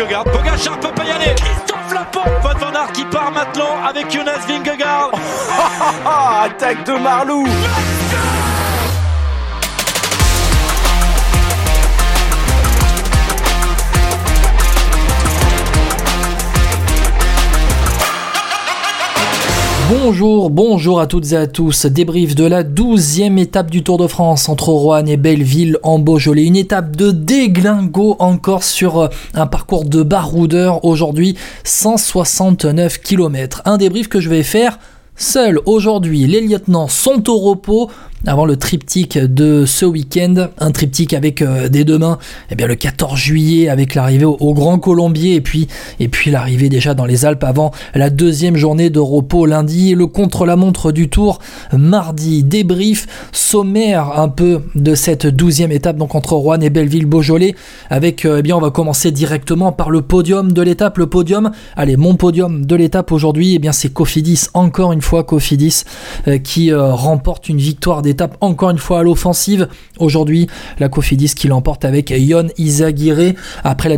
Vingegaard. Pogacar peut pas y aller. Christophe Laporte. Van Van Aert qui part maintenant avec Jonas Vingegaard. Attaque de Marlou. Bonjour, bonjour à toutes et à tous. Débrief de la douzième étape du Tour de France entre Roanne et Belleville en Beaujolais. Une étape de déglingo encore sur euh, un parcours de baroudeur aujourd'hui, 169 km. Un débrief que je vais faire seul aujourd'hui. Les lieutenants sont au repos avant le triptyque de ce week-end, un triptyque avec euh, des deux mains, eh bien le 14 juillet avec l'arrivée au, Grand Colombier et puis et puis l'arrivée déjà dans les Alpes avant la deuxième journée de repos lundi, le contre-la-montre du Tour mardi, débrief sommaire un peu de cette douzième étape donc entre Rouen et Belleville-Beaujolais. Avec euh, eh bien on va commencer directement par le podium de l'étape, le podium, allez mon podium de l'étape aujourd'hui, eh bien c'est Cofidis. Encore une fois Cofidis euh, qui remporte une victoire des étape encore une fois à l'offensive. Aujourd'hui, la Cofidis qui l'emporte avec Yon Izaguirre après la,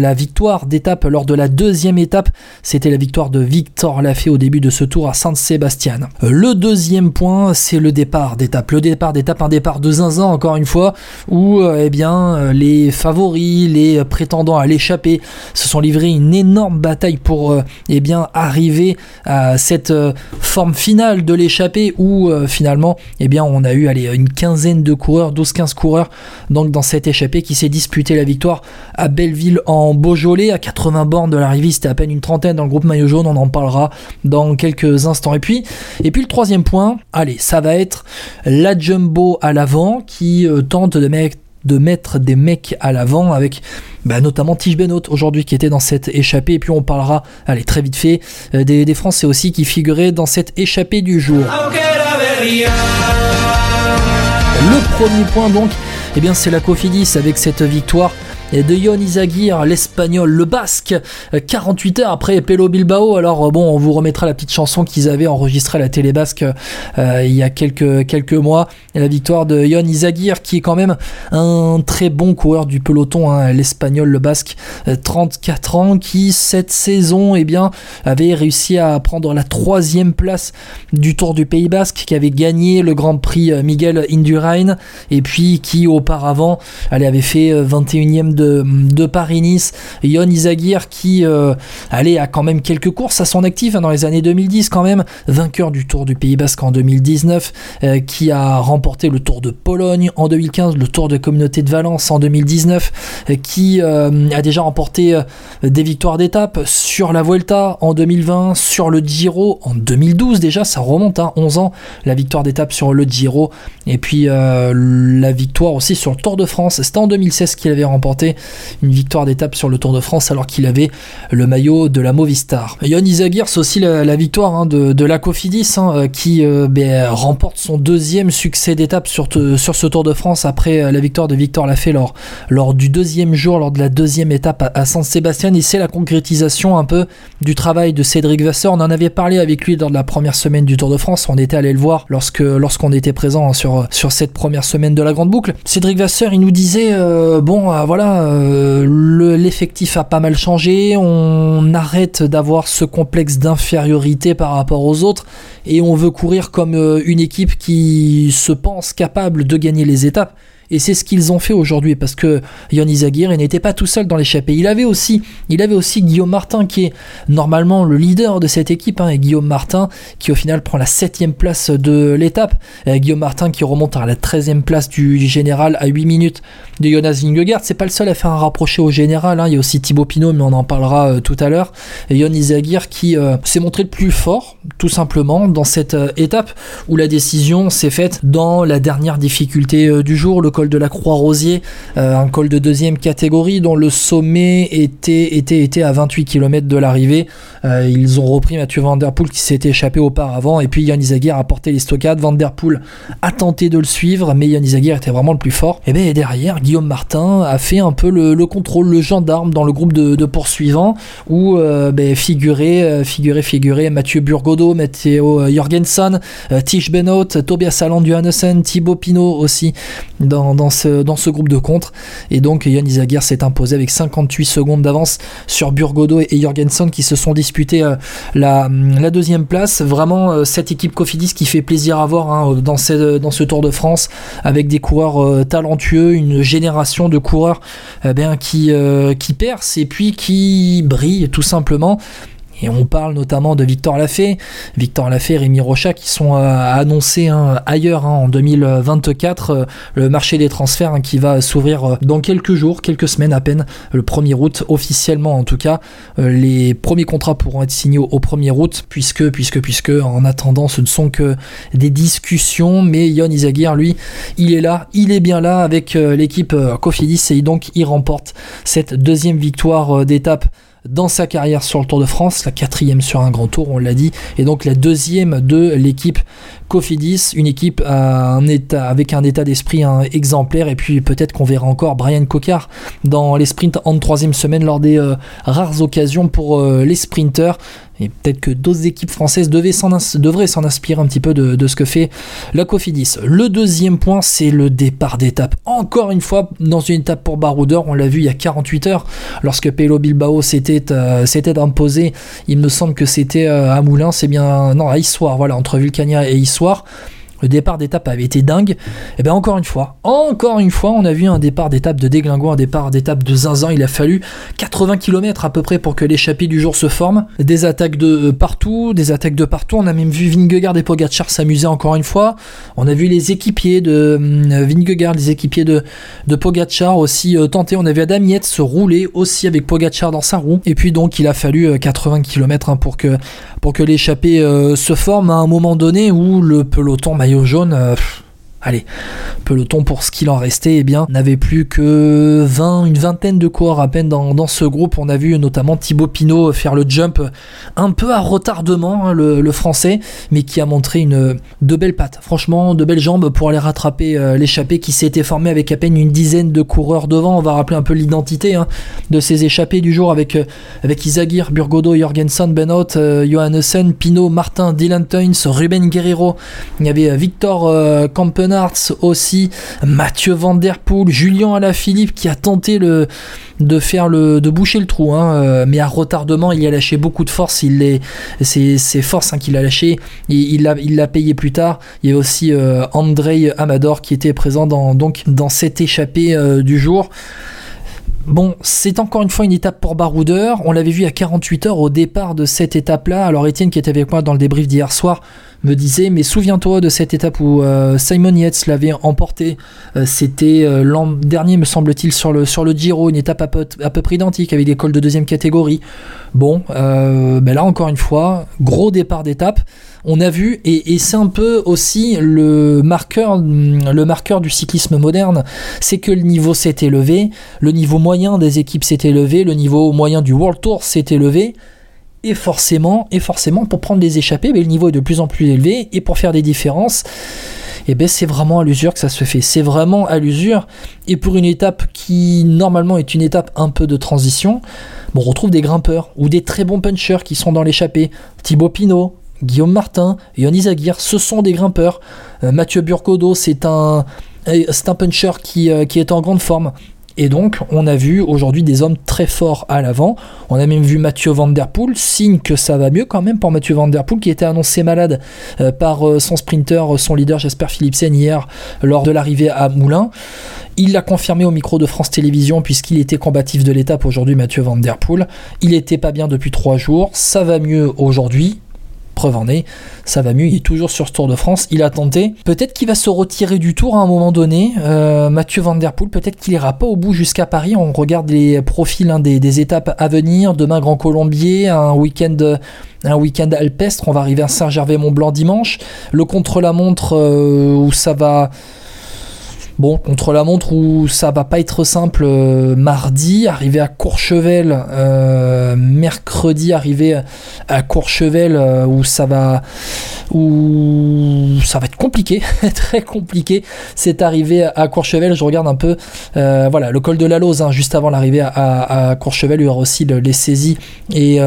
la victoire d'étape lors de la deuxième étape. C'était la victoire de Victor Lafay au début de ce tour à Saint-Sébastien. Le deuxième point, c'est le départ d'étape. Le départ d'étape, un départ de zinzin encore une fois, où euh, eh bien, euh, les favoris, les prétendants à l'échapper se sont livrés une énorme bataille pour euh, eh bien, arriver à cette forme finale de l'échappée où finalement eh bien, a eu allez, une quinzaine de coureurs, 12-15 coureurs donc dans cette échappée qui s'est disputé la victoire à Belleville en Beaujolais. À 80 bornes de l'arrivée, c'était à peine une trentaine dans le groupe maillot jaune, on en parlera dans quelques instants. Et puis, et puis le troisième point, allez, ça va être la jumbo à l'avant qui euh, tente de mettre de mettre des mecs à l'avant avec bah, notamment Tige Benoît aujourd'hui qui était dans cette échappée et puis on parlera allez très vite fait euh, des Français aussi qui figuraient dans cette échappée du jour. Le premier point donc, eh bien c'est la Cofidis avec cette victoire de Yon Izagir, l'espagnol, le basque, 48 heures après Pelo Bilbao. Alors bon, on vous remettra la petite chanson qu'ils avaient enregistrée à la télé basque euh, il y a quelques, mois. Et la victoire de Yon Izagir, qui est quand même un très bon coureur du peloton, hein, l'espagnol, le basque, 34 euh, ans, qui cette saison eh bien, avait réussi à prendre la troisième place du Tour du Pays Basque, qui avait gagné le Grand Prix euh, Miguel Indurain, et puis qui auparavant avait fait 21e de de, Paris-Nice, Yon Izagir qui euh, allait a quand même quelques courses à son actif hein, dans les années 2010 quand même, vainqueur du Tour du Pays Basque en 2019, euh, qui a remporté le Tour de Pologne en 2015, le Tour de Communauté de Valence en 2019, euh, qui a déjà remporté des victoires d'étape sur la Vuelta en 2020, sur le Giro en 2012 déjà, ça remonte à hein, 11 ans, la victoire d'étape sur le Giro, et puis la victoire aussi sur le Tour de France, c'était en 2016 qu'il avait remporté une victoire d'étape sur le Tour de France alors qu'il avait le maillot de la Movistar. Yon Izagir, c'est aussi la, victoire hein, de, la Cofidis hein, euh, qui euh, ben, remporte son deuxième succès d'étape sur, ce Tour de France après euh, la victoire de Victor Lafay lors, du deuxième jour, lors de la deuxième étape à, Saint-Sébastien. Et c'est la concrétisation un peu du travail de Cédric Vasseur. On en avait parlé avec lui lors de la première semaine du Tour de France. On était allé le voir lorsque lorsqu'on était présent hein, sur, sur cette première semaine de la Grande Boucle. Cédric Vasseur, il nous disait bon, voilà, euh, l'effectif a pas mal changé, on arrête d'avoir ce complexe d'infériorité par rapport aux autres et on veut courir comme euh, une équipe qui se pense capable de gagner les étapes. Et c'est ce qu'ils ont fait aujourd'hui parce que Yann Izagir n'était pas tout seul dans l'échappée. Il avait aussi, il avait aussi Guillaume Martin qui est normalement le leader de cette équipe. Hein, et Guillaume Martin qui au final prend la septième place de l'étape. Guillaume Martin qui remonte à la 13e place du général à 8 minutes de Jonas Vingegaard. C'est pas le seul à faire un rapproché au général. Hein. Il y a aussi Thibaut Pinot, mais on en parlera euh, tout à l'heure. Et Yann Izagir qui euh, s'est montré le plus fort, tout simplement, dans cette euh, étape où la décision s'est faite dans la dernière difficulté du jour, le de la Croix-Rosier, euh, un col de deuxième catégorie dont le sommet était, était, était à 28 km de l'arrivée. Euh, ils ont repris Mathieu Van Der Poel qui s'était échappé auparavant et puis Yann Izagir a porté les stockades. Van Der Poel a tenté de le suivre mais Yann Izagir était vraiment le plus fort. Et bien derrière, Guillaume Martin a fait un peu le, contrôle, le gendarme dans le groupe de, poursuivants où euh, ben, figurait, figurait, figurait Mathieu Burgodo, Matteo Jorgensen, Tish Benoît, Tobias Alland Johannessen, Thibaut Pinot aussi dans dans, ce, groupe de contre. Et donc Yann Izagir s'est imposé avec 58 secondes d'avance sur Burgodo et Jorgensen qui se sont disputés euh, la, deuxième place. Vraiment euh, cette équipe Cofidis qui fait plaisir à voir hein, dans, ce, Tour de France avec des coureurs euh, talentueux, une génération de coureurs eh qui, qui percent et puis qui brillent tout simplement. Et on parle notamment de Victor Lafay, Victor Lafay, Rémi Rocha qui sont euh, annoncés hein, ailleurs hein, en 2024. Euh, le marché des transferts hein, qui va s'ouvrir euh, dans quelques jours, quelques semaines à peine, le 1er août, officiellement en tout cas. les premiers contrats pourront être signés au 1er août, puisque, puisque, puisque, en attendant, ce ne sont que des discussions. Mais Yon Izagir, lui, il est là, il est bien là avec l'équipe Cofidis et donc il remporte cette deuxième victoire d'étape dans sa carrière sur le Tour de France, la quatrième sur un grand tour, on l'a dit, et donc la deuxième de l'équipe Cofidis, une équipe avec un état d'esprit exemplaire, et puis peut-être qu'on verra encore Brian Cocard dans les sprints en troisième semaine lors des euh, rares occasions pour euh, les sprinters. Et peut-être que d'autres équipes françaises devraient s'en inspirer un petit peu de, ce que fait la Cofidis. Le deuxième point, c'est le départ d'étape. Encore une fois, dans une étape pour Baroudeur, on l'a vu il y a 48 heures, lorsque Pelo Bilbao s'était euh, imposé. Il me semble que c'était euh, à Moulins, c'est bien. Non, à Issoire, voilà, entre Vulcania et Issoire le départ d'étape avait été dingue. Et eh bien encore une fois, encore une fois, on a vu un départ d'étape de déglingo, un départ d'étape de zinzin. Il a fallu 80 km à peu près pour que l'échappée du jour se forme. Des attaques de partout, des attaques de partout. On a même vu Vingegaard et Pogacar s'amuser encore une fois. On a vu les équipiers de euh, Vingegaard, les équipiers de, de Pogacar aussi euh, tenter. On a vu Adam se rouler aussi avec Pogacar dans sa roue. Et puis donc il a fallu 80 euh, km hein, pour que, pour que l'échappée se forme à un moment donné où le peloton bah, jaune, euh, allez, peloton pour ce qu'il en restait, eh bien, n'avait plus que 20, une vingtaine de coureurs à peine dans, ce groupe. On a vu notamment Thibaut Pinot faire le jump un peu à retardement, hein, le, français, mais qui a montré une, de belles pattes, franchement, de belles jambes pour aller rattraper euh, l'échappée qui s'était formée avec à peine une dizaine de coureurs devant. On va rappeler un peu l'identité hein, de ces échappées du jour avec, euh, avec Isagir, Burgodo, Jorgensen, Benot, euh, Johannessen, Pinot, Martin, Dylan Toynes, Ruben Guerrero. Il y avait Victor Aussi, Mathieu Van Der Poel, Julien Alaphilippe qui a tenté le, de faire le, de boucher le trou, hein, euh, mais à retardement, il a lâché beaucoup de force. C'est, force hein, qu'il a lâché. Il, il l'a, il l'a payé plus tard. Il y a aussi euh, Andrei Amador qui était présent dans, donc dans cette échappée euh, du jour. Bon, c'est encore une fois une étape pour Baroudeur. On l'avait vu à 48 heures au départ de cette étape-là. Alors Étienne qui était avec moi dans le débrief d'hier soir me disait mais souviens-toi de cette étape où euh, Simon Yates l'avait emporté euh, c'était euh, l'an dernier me semble-t-il sur le, sur le Giro une étape à peu, près identique avec des cols de deuxième catégorie bon ben là encore une fois gros départ d'étape on a vu et, c'est un peu aussi le marqueur du cyclisme moderne c'est que le niveau s'est élevé le niveau moyen des équipes s'est élevé le niveau moyen du World Tour s'est élevé et forcément, et forcément, pour prendre des échappées, ben, le niveau est de plus en plus élevé, et pour faire des différences, et eh ben c'est vraiment à l'usure que ça se fait. C'est vraiment à l'usure. Et pour une étape qui normalement est une étape un peu de transition, on retrouve des grimpeurs ou des très bons punchers qui sont dans l'échappée. Thibaut Pinot, Guillaume Martin, Yonis Aguirre, ce sont des grimpeurs. Euh, Mathieu Burcodo, c'est un, euh, puncher qui, euh, qui est en grande forme. Et donc, on a vu aujourd'hui des hommes très forts à l'avant. On a même vu Mathieu Van Der Poel, signe que ça va mieux quand même pour Mathieu Van Der Poel, qui était annoncé malade par son sprinter, son leader Jasper Philipsen hier lors de l'arrivée à Moulins. Il l'a confirmé au micro de France Télévisions puisqu'il était combatif de l'étape aujourd'hui, Mathieu Van Der Poel. Il n'était pas bien depuis trois jours, ça va mieux aujourd'hui preuve en est, ça va mieux, il est toujours sur ce Tour de France, il a tenté, peut-être qu'il va se retirer du Tour à un moment donné, euh, Mathieu Van peut-être qu'il ira pas au bout jusqu'à Paris, on regarde les profils hein, des, étapes à venir, demain Grand Colombier, un week-end un week-end alpestre, on va arriver à Saint-Gervais-Mont-Blanc dimanche, le contre-la-montre euh, où ça va Bon, contre la montre où ça va pas être simple euh, mardi, arriver à Courchevel, euh, mercredi arriver à Courchevel euh, où ça va où ça va être compliqué, très compliqué. C'est arrivé à Courchevel, je regarde un peu, voilà, le col de la Lose, hein, juste avant l'arrivée à, Courchevel, il y aura aussi les saisies et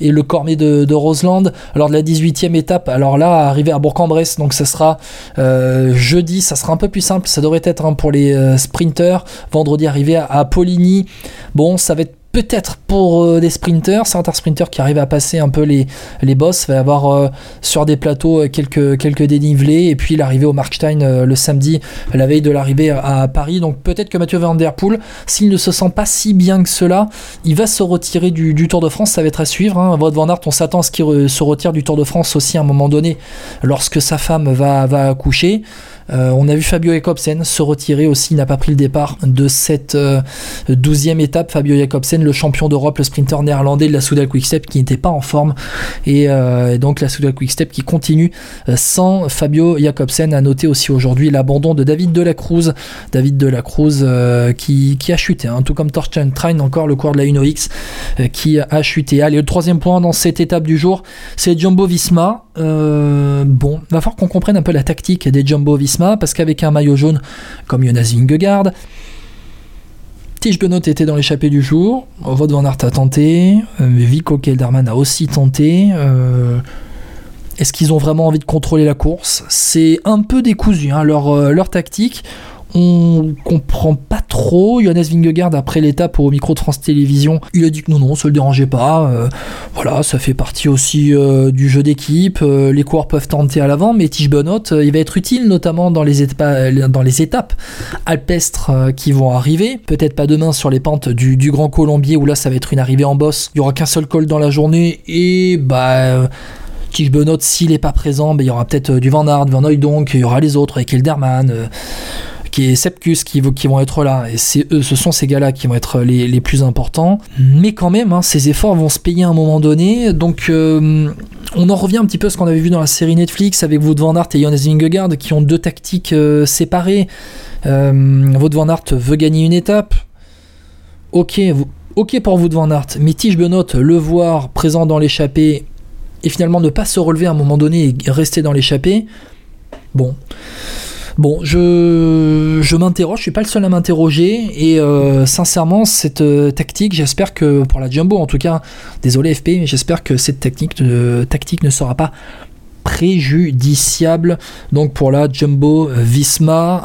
et le Cormier de, Roseland. Alors de la 18e étape, alors là, arriver à Bourg-en-Bresse, donc ça sera jeudi, ça sera un peu plus simple, ça devrait être hein, pour les sprinters. Vendredi arrivé à, Poligny. Bon, ça va être peut-être pour euh, des sprinters, certains sprinters qui arrivent à passer un peu les, les boss, va y avoir euh, sur des plateaux euh, quelques, quelques dénivelés, et puis l'arrivée au Markstein le samedi, la veille de l'arrivée à, Paris. Donc peut-être que Mathieu Van Der Poel, s'il ne se sent pas si bien que cela, il va se retirer du, Tour de France, ça va être à suivre. Hein. Van Aert, on s'attend à ce qu'il se retire du Tour de France aussi à un moment donné, lorsque sa femme va, va accoucher. Euh, on a vu Fabio Jacobsen se retirer aussi, il n'a pas pris le départ de cette euh, douzième étape. Fabio Jacobsen, le champion d'Europe, le sprinter néerlandais de la Soudal Quickstep qui n'était pas en forme. Et, euh, donc la Soudal Quickstep qui continue sans Fabio Jacobsen. A noté aussi aujourd'hui l'abandon de David Delacruz. David Delacruz qui, qui a chuté, hein, tout comme Torsten Train, encore le cours de la Uno-X qui a chuté. Allez, le troisième point dans cette étape du jour, c'est Jumbo Visma. Bon, il va falloir qu'on comprenne un peu la tactique des Jumbo Visma parce qu'avec un maillot jaune comme Jonas Vingegaard, Tige Benoît était dans l'échappée du jour, Wout van Aert a tenté, euh, Vico Kelderman a aussi tenté. Euh, est-ce qu'ils ont vraiment envie de contrôler la course? C'est un peu décousu, hein, euh, leur tactique on comprend pas trop. Johannes Vingegaard, après l'étape au micro de France il a dit que non, non, ça le dérangeait pas. Euh, voilà, ça fait partie aussi euh, du jeu d'équipe. Euh, les coureurs peuvent tenter à l'avant, mais Tige Benoît, il va être utile, notamment dans les, étapes alpestres qui vont arriver. Peut-être pas demain sur les pentes du, Grand Colombier, où là, ça va être une arrivée en bosse. Il y aura qu'un seul col dans la journée, et bah. Tige Benoît, s'il n'est pas présent, bah, il y aura peut-être du Van Aert, Van donc il y aura les autres avec Elderman qui est Sepkus qui, vont être là. Et eux, ce sont ces gars-là qui vont être les, plus importants. Mais quand même, hein, ces efforts vont se payer à un moment donné. Donc euh, on en revient un petit peu à ce qu'on avait vu dans la série Netflix avec Wout van et Jonas Vingegaard qui ont deux tactiques euh, séparées. Euh, Wout van veut gagner une étape. Ok, pour Wout van mais Tige Benoît, le voir présent dans l'échappée et finalement ne pas se relever à un moment donné et rester dans l'échappée, bon. Bon, je, je m'interroge, je suis pas le seul à m'interroger et euh, sincèrement cette euh, tactique, j'espère que pour la Jumbo en tout cas, désolé FP, mais j'espère que cette technique, tactique ne sera pas préjudiciable. Donc pour la Jumbo Visma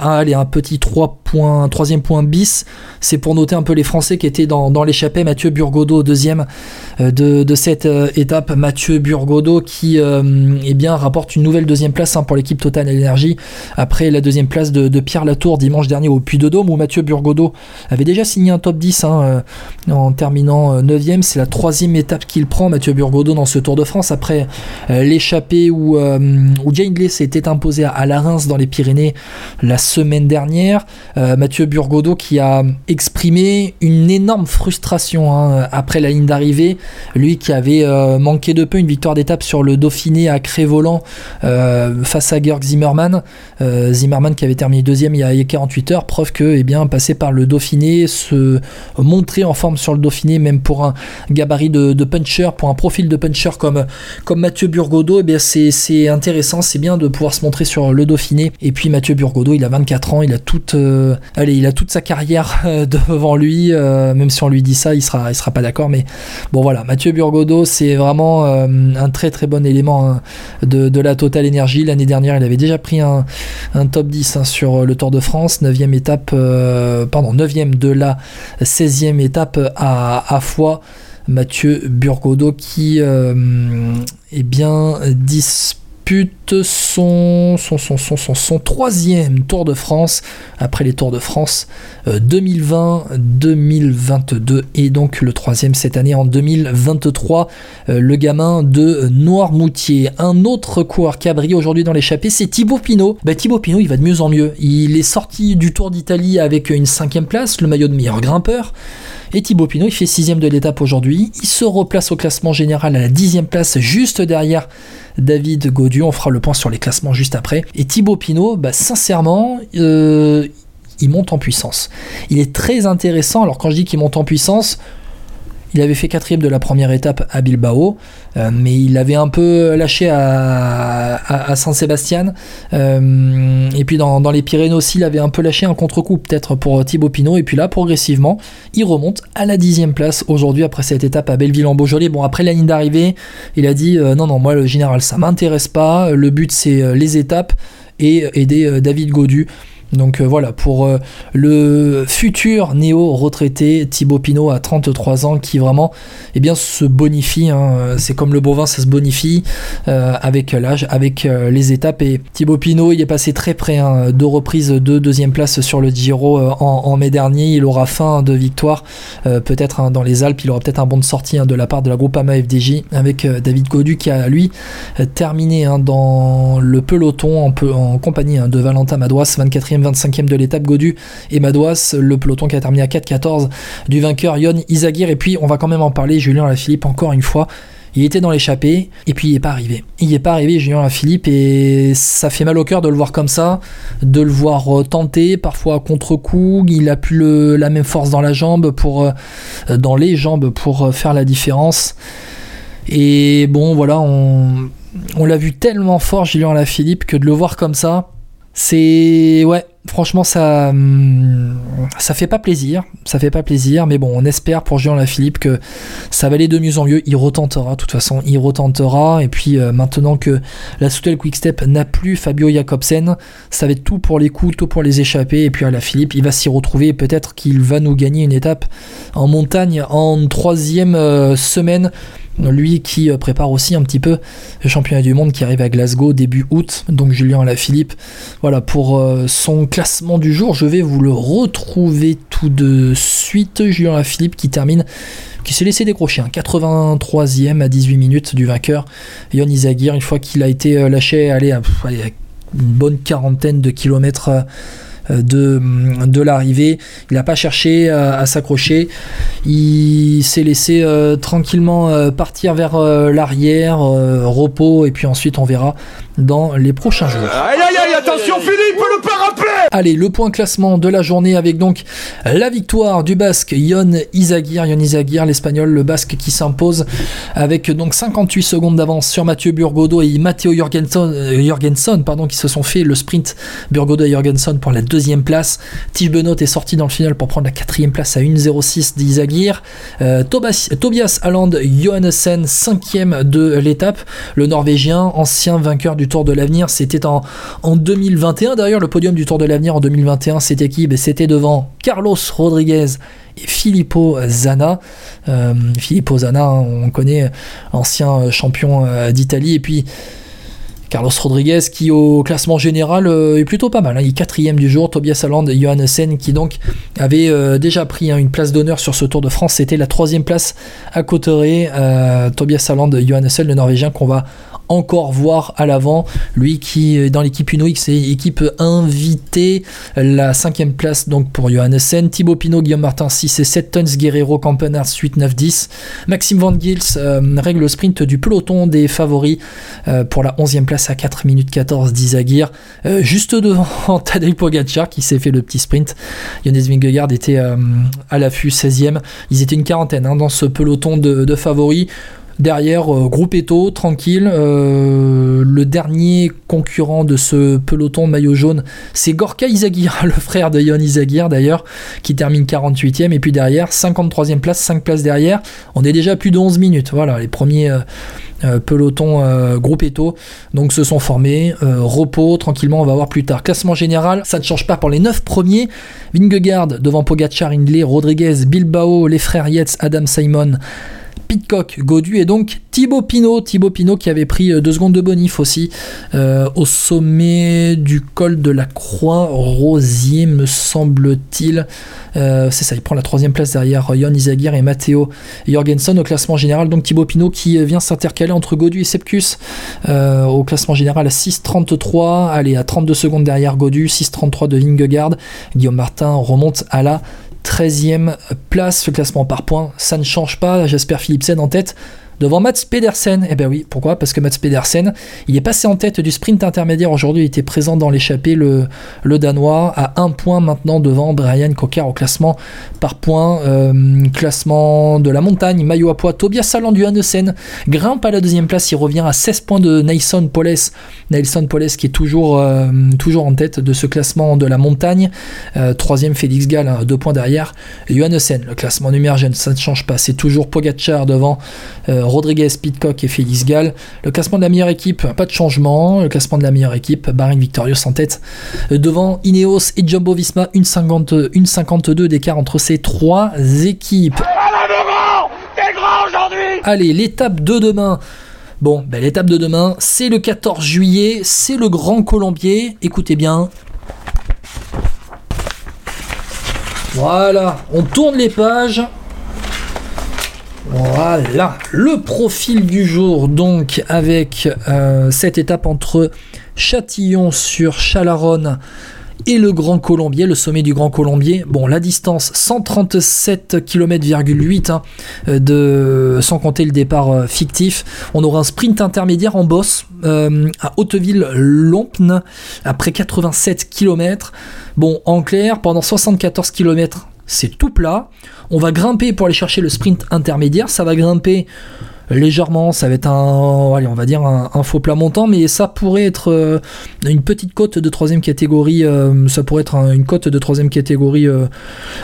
allez un petit 3 points, troisième point bis c'est pour noter un peu les Français qui étaient dans, l'échappée. Mathieu Burgodo deuxième euh, de, de, cette euh, étape. Mathieu Burgodo qui euh, eh bien, rapporte une nouvelle deuxième place hein, pour l'équipe Total Energy après la deuxième place de, Pierre Latour dimanche dernier au Puy de Dôme où Mathieu Burgodo avait déjà signé un top 10 hein, en terminant 9ème c'est la troisième étape qu'il prend Mathieu Burgodo dans ce Tour de France après l'échappée où, où Jane s'était imposé à, la Reims dans les Pyrénées la semaine dernière. Euh, Mathieu Burgodo qui a exprimé une énorme frustration hein, après la ligne d'arrivée. Lui qui avait euh, manqué de peu une victoire d'étape sur le Dauphiné à Crévolan face à Georg Zimmermann. Zimmermann qui avait terminé deuxième il y a 48 heures, preuve que eh bien, passer par le Dauphiné, se montrer en forme sur le Dauphiné, même pour un gabarit de, puncher, pour un profil de puncher comme, Mathieu Burgodo, eh c'est intéressant, c'est bien de pouvoir se montrer sur le Dauphiné. Et puis Mathieu Burgodo, il a 24 ans, il a toute, euh, allez, il a toute sa carrière euh, devant lui. Euh, même si on lui dit ça, il sera, il sera pas d'accord. Mais bon, voilà, Mathieu Burgodo, c'est vraiment un très très bon élément hein, de, la Total Energy. L'année dernière, il avait déjà pris un, top 10 hein, sur le Tour de France, 9 étape, pardon, 9 de la 16e étape à, à Foix. Mathieu Burgodo qui euh, eh bien, dispute son, son, troisième Tour de France après les Tours de France 2020, euh, 2022 et donc le troisième cette année en 2023. Euh, le gamin de Noirmoutier. Un autre coureur qui a aujourd'hui dans l'échappée, c'est Thibaut Pinot. Bah, Thibaut Pinot, il va de mieux en mieux. Il est sorti du Tour d'Italie avec une cinquième place, le maillot de meilleur grimpeur. Et Thibaut Pinot, il fait sixième de l'étape aujourd'hui. Il se replace au classement général à la dixième place, juste derrière David Gaudu. On fera le point sur les classements juste après. Et Thibaut Pinot, bah, sincèrement, euh, il monte en puissance. Il est très intéressant. Alors quand je dis qu'il monte en puissance, il avait fait quatrième de la première étape à Bilbao, euh, mais il avait un peu lâché à, Saint-Sébastien. Euh, et puis dans, les Pyrénées aussi, il avait un peu lâché un contre-coup peut-être pour Thibaut Pinot. Et puis là, progressivement, il remonte à la dixième place aujourd'hui après cette étape à Belleville-en-Beaujolais. Bon, après la ligne d'arrivée, il a dit euh, non, non, moi le général, ça m'intéresse pas. Le but, c'est les étapes et aider David Godu Donc voilà, pour le futur néo-retraité Thibaut Pinot à 33 ans qui vraiment eh bien, se bonifie. Hein. C'est comme le bovin, ça se bonifie avec l'âge, avec les étapes. Et Thibaut Pinot, il est passé très près, hein, deux reprises de deuxième place sur le Giro en, mai dernier. Il aura fin de victoire, peut-être hein, dans les Alpes, il aura peut-être un bon de sortie de la part de la Groupama FDJ avec David Godu qui a lui terminé dans le peloton en, en compagnie de Valentin Madouas, 24e, 25e de l'étape Godu et Madouas, le peloton qui a terminé à 4-14 du vainqueur Yon Izagir. Et puis on va quand même en parler, Julien Lafilippe, encore une fois. Il était dans l'échappée et puis il n'est pas arrivé. Il n'est pas arrivé, Julien Philippe, et ça fait mal au cœur de le voir comme ça, de le voir euh, tenter, parfois contre-coup. Il a plus la même force dans la jambe pour, euh, dans les jambes pour euh, faire la différence. Et bon, voilà, on, on l'a vu tellement fort, Julien Philippe, que de le voir comme ça, c'est ouais, franchement ça hum, ça fait pas plaisir, ça fait pas plaisir, mais bon, on espère pour Julien Lafilippe que ça va aller de mieux en mieux. Il retentera, de toute façon, il retentera. Et puis euh, maintenant que la Soutel Quickstep n'a plus Fabio Jacobsen, ça va être tout pour les coups, tout pour les échapper. Et puis à la Philippe, il va s'y retrouver. Peut-être qu'il va nous gagner une étape en montagne en troisième euh, semaine lui qui euh, prépare aussi un petit peu le championnat du monde qui arrive à Glasgow début août. Donc Julien Alaphilippe, voilà pour son classement du jour. Je vais vous le retrouver tout de suite. Julien Alaphilippe qui termine qui s'est laissé décrocher, 83e à 18 minutes du vainqueur, Yon Izagir, une fois qu'il a été euh, lâché, allez, à, une bonne quarantaine de kilomètres euh, de, de l'arrivée. Il n'a pas cherché à, s'accrocher. Il s'est laissé euh, tranquillement euh, partir vers l'arrière, repos, et puis ensuite on verra dans les prochains jours. Aïe aïe aïe, attention Philippe, le rappeler Allez, le point classement de la journée avec donc la victoire du Basque Yon Izagir, Yon Izagir, l'Espagnol, le Basque qui s'impose avec donc 58 secondes d'avance sur Mathieu Burgodo et Matteo Jorgensen, pardon, qui se sont fait le sprint Burgodo et Jorgensen pour la deuxième place. Tige Benot est sorti dans le final pour prendre la quatrième place à 1.06 d'Izagir. Euh, Tobias Alland Johannessen, cinquième de l'étape. Le Norvégien, ancien vainqueur du Tour de l'Avenir, c'était en, en 2021. D'ailleurs, le podium du Tour de l'Avenir en 2021, c'était qui? Ben, C'était devant Carlos Rodriguez et Filippo Zana. Euh, Filippo Zana, hein, on connaît, ancien champion euh, d'Italie. Et puis Carlos Rodriguez qui au classement général euh, est plutôt pas mal. Hein. Il est quatrième du jour. Tobias Alland et Johannessen qui donc avait euh, déjà pris hein, une place d'honneur sur ce Tour de France. C'était la troisième place à Cotteret. Euh, Tobias Alland et Johannessen, le Norvégien qu'on va encore voir à l'avant. Lui qui est dans l'équipe Uno X, équipe invitée. La cinquième place donc pour Johannessen. Thibaut Pinot, Guillaume Martin 6 et 7 tons. Guerrero, Campenard 8, 9, 10. Maxime Van Gils règle le sprint du peloton des favoris pour la 11e place à 4 minutes 14 d'Izagir, euh, juste devant Tadej Pogacar qui s'est fait le petit sprint. Jonas Vingegaard était euh, à l'affût 16e. Ils étaient une quarantaine hein, dans ce peloton de, favoris. Derrière, euh, tranquille. le dernier concurrent de ce peloton maillot jaune, c'est Gorka Izagir, le frère de Yon Izagir d'ailleurs, qui termine 48e. Et puis derrière, 53e place, 5 places derrière. On est déjà à plus de 11 minutes. Voilà, les premiers euh, euh, groupe Eto donc se sont formés euh, repos tranquillement on va voir plus tard classement général ça ne change pas pour les 9 premiers Vingegaard devant Pogacar Hindley Rodriguez Bilbao les frères Yates Adam Simon Pitcock, Godu et donc Thibaut Pinot. Thibaut Pinot qui avait pris deux secondes de bonif aussi au sommet du col de la Croix Rosier, me semble-t-il. Euh, c'est ça, il prend la troisième place derrière Jon Izagir et Matteo Jorgensen au classement général. Donc Thibaut Pinot qui vient s'intercaler entre Godu et Sepkus euh, au classement général à 6.33. Allez, à 32 secondes derrière Godu, 6.33 de Vingegaard. Guillaume Martin remonte à la 13e place. Le classement par points, ça ne change pas. J'espère Philipsen en tête devant Mats Pedersen. Eh ben oui, pourquoi? Parce que Mats Pedersen, il est passé en tête du sprint intermédiaire aujourd'hui, il était présent dans l'échappée, le, le Danois, à un point maintenant devant Brian Cocker au classement par points. Euh, classement de la montagne, maillot à poids, Tobias Saland du Hannesen grimpe à la deuxième place, il revient à 16 points de Nelson Poles. Nelson Poles qui est toujours, euh, toujours en tête de ce classement de la montagne. Euh, troisième Félix Gall, hein, deux points derrière. Johannessen, le classement numéro ça ne change pas, c'est toujours Pogacar devant Rodriguez, Pitcock et Félix Gall. Le classement de la meilleure équipe, pas de changement. Le classement de la meilleure équipe, Bahrain Victorious en tête devant Ineos et Jumbo Visma, une, 50, une 52 d'écart entre ces trois équipes. Allez, l'étape de demain. Bon, ben, l'étape de demain, c'est le 14 juillet, c'est le Grand Colombier. Écoutez bien. Voilà, on tourne les pages. Voilà, le profil du jour donc avec euh, cette étape entre Châtillon sur Chalaronne et le Grand Colombier, le sommet du Grand Colombier. Bon, la distance 137 km,8 hein, de sans compter le départ euh, fictif. On aura un sprint intermédiaire en bosse euh, à Hauteville-Lompne après 87 km. Bon, en clair, pendant 74 km, c'est tout plat. On va grimper pour aller chercher le sprint intermédiaire. Ça va grimper légèrement. Ça va être un, allez, on va dire un, faux plat montant, mais ça pourrait être euh, une petite cote de troisième catégorie. Euh, ça pourrait être une cote de troisième catégorie euh,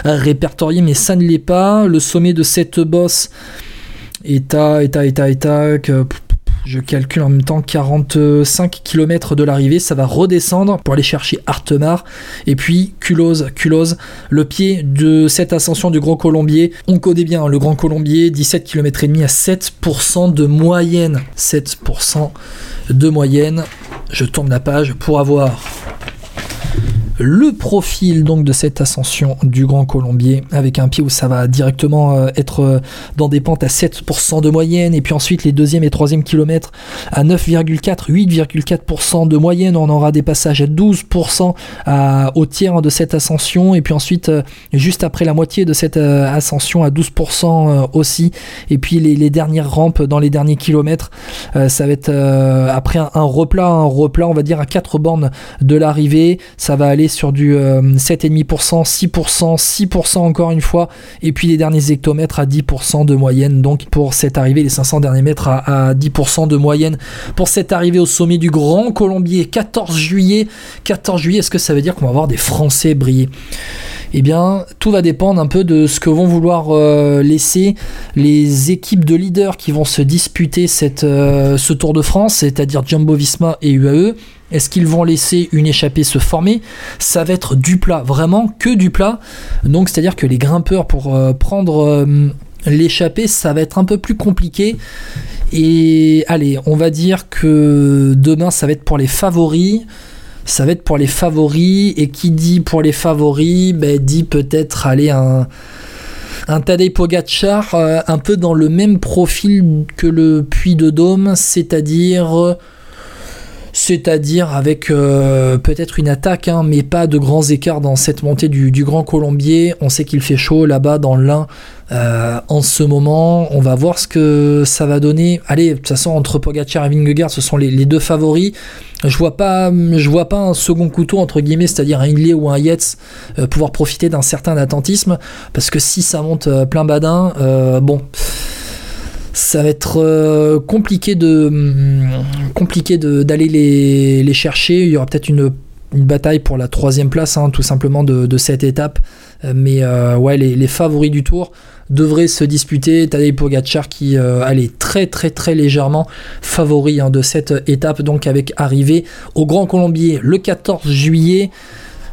répertoriée, mais ça ne l'est pas. Le sommet de cette bosse est à, est à, est à, est à, je calcule en même temps 45 km de l'arrivée, ça va redescendre pour aller chercher Artemar. Et puis Culose, Culose, le pied de cette ascension du Grand Colombier. On connaît bien le Grand Colombier, 17 km et demi à 7% de moyenne. 7% de moyenne. Je tourne la page pour avoir le profil donc de cette ascension du Grand Colombier avec un pied où ça va directement euh, être euh, dans des pentes à 7% de moyenne et puis ensuite les deuxième et troisième kilomètres à 9,4 8,4% de moyenne. On aura des passages à 12% au tiers de cette ascension et puis ensuite euh, juste après la moitié de cette ascension à 12% aussi. Et puis les, dernières rampes dans les derniers kilomètres ça va être après un, un replat un replat on va dire à 4 bornes de l'arrivée. Ça va aller sur du 7,5%, 6%, 6% encore une fois, et puis les derniers hectomètres à 10% de moyenne. Donc pour cette arrivée, les 500 derniers mètres à, 10% de moyenne. Pour cette arrivée au sommet du Grand Colombier, 14 juillet. 14 juillet, est-ce que ça veut dire qu'on va voir des Français briller? Eh bien, tout va dépendre un peu de ce que vont vouloir euh, laisser les équipes de leaders qui vont se disputer euh, ce Tour de France, c'est-à-dire Jumbo Visma et UAE. Est-ce qu'ils vont laisser une échappée se former? Ça va être du plat, vraiment que du plat. Donc c'est-à-dire que les grimpeurs pour euh, prendre euh, l'échappée, ça va être un peu plus compliqué. Et allez, on va dire que demain ça va être pour les favoris. Ça va être pour les favoris. Et qui dit pour les favoris, ben, dit peut-être aller un un Tadej Pogacar euh, un peu dans le même profil que le Puy de Dôme, c'est-à-dire c'est-à-dire avec euh, peut-être une attaque, hein, mais pas de grands écarts dans cette montée du, Grand Colombier. On sait qu'il fait chaud là-bas dans l'Ain euh, en ce moment. On va voir ce que ça va donner. Allez, de toute façon, entre Pogacar et Vingegaard, ce sont les, deux favoris. Je vois pas, je vois pas un second couteau entre guillemets, c'est-à-dire un Hindley ou un Yates, euh, pouvoir profiter d'un certain attentisme, parce que si ça monte plein badin, bon ça va être euh, compliqué de hum, compliqué d'aller les, les, chercher. Il y aura peut-être une, une, bataille pour la troisième place, hein, tout simplement de, de, cette étape. Euh, mais euh, ouais, les, favoris du tour devraient se disputer. Tadej Pogacar qui allait très très très légèrement favori hein, de cette étape, donc avec arrivée au Grand Colombier le 14 juillet.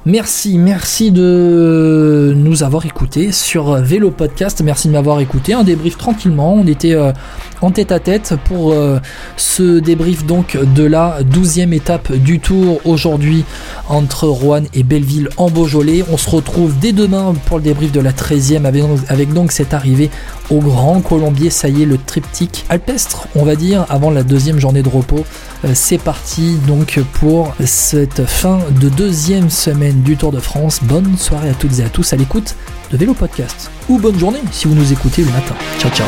Merci, merci de nous avoir écoutés sur Vélo Podcast. Merci de m'avoir écouté. Un débrief tranquillement. On était euh, en tête à tête pour euh, ce débrief donc de la douzième étape du Tour aujourd'hui entre Rouen et Belleville en Beaujolais. On se retrouve dès demain pour le débrief de la 13e avec, donc cette arrivée au Grand Colombier. Ça y est, le triptyque alpestre, on va dire, avant la deuxième journée de repos. Euh, c'est parti donc pour cette fin de deuxième du Tour de France. Bonne soirée à toutes et à tous à l'écoute de Vélo Podcast. Ou bonne journée si vous nous écoutez le matin. Ciao ciao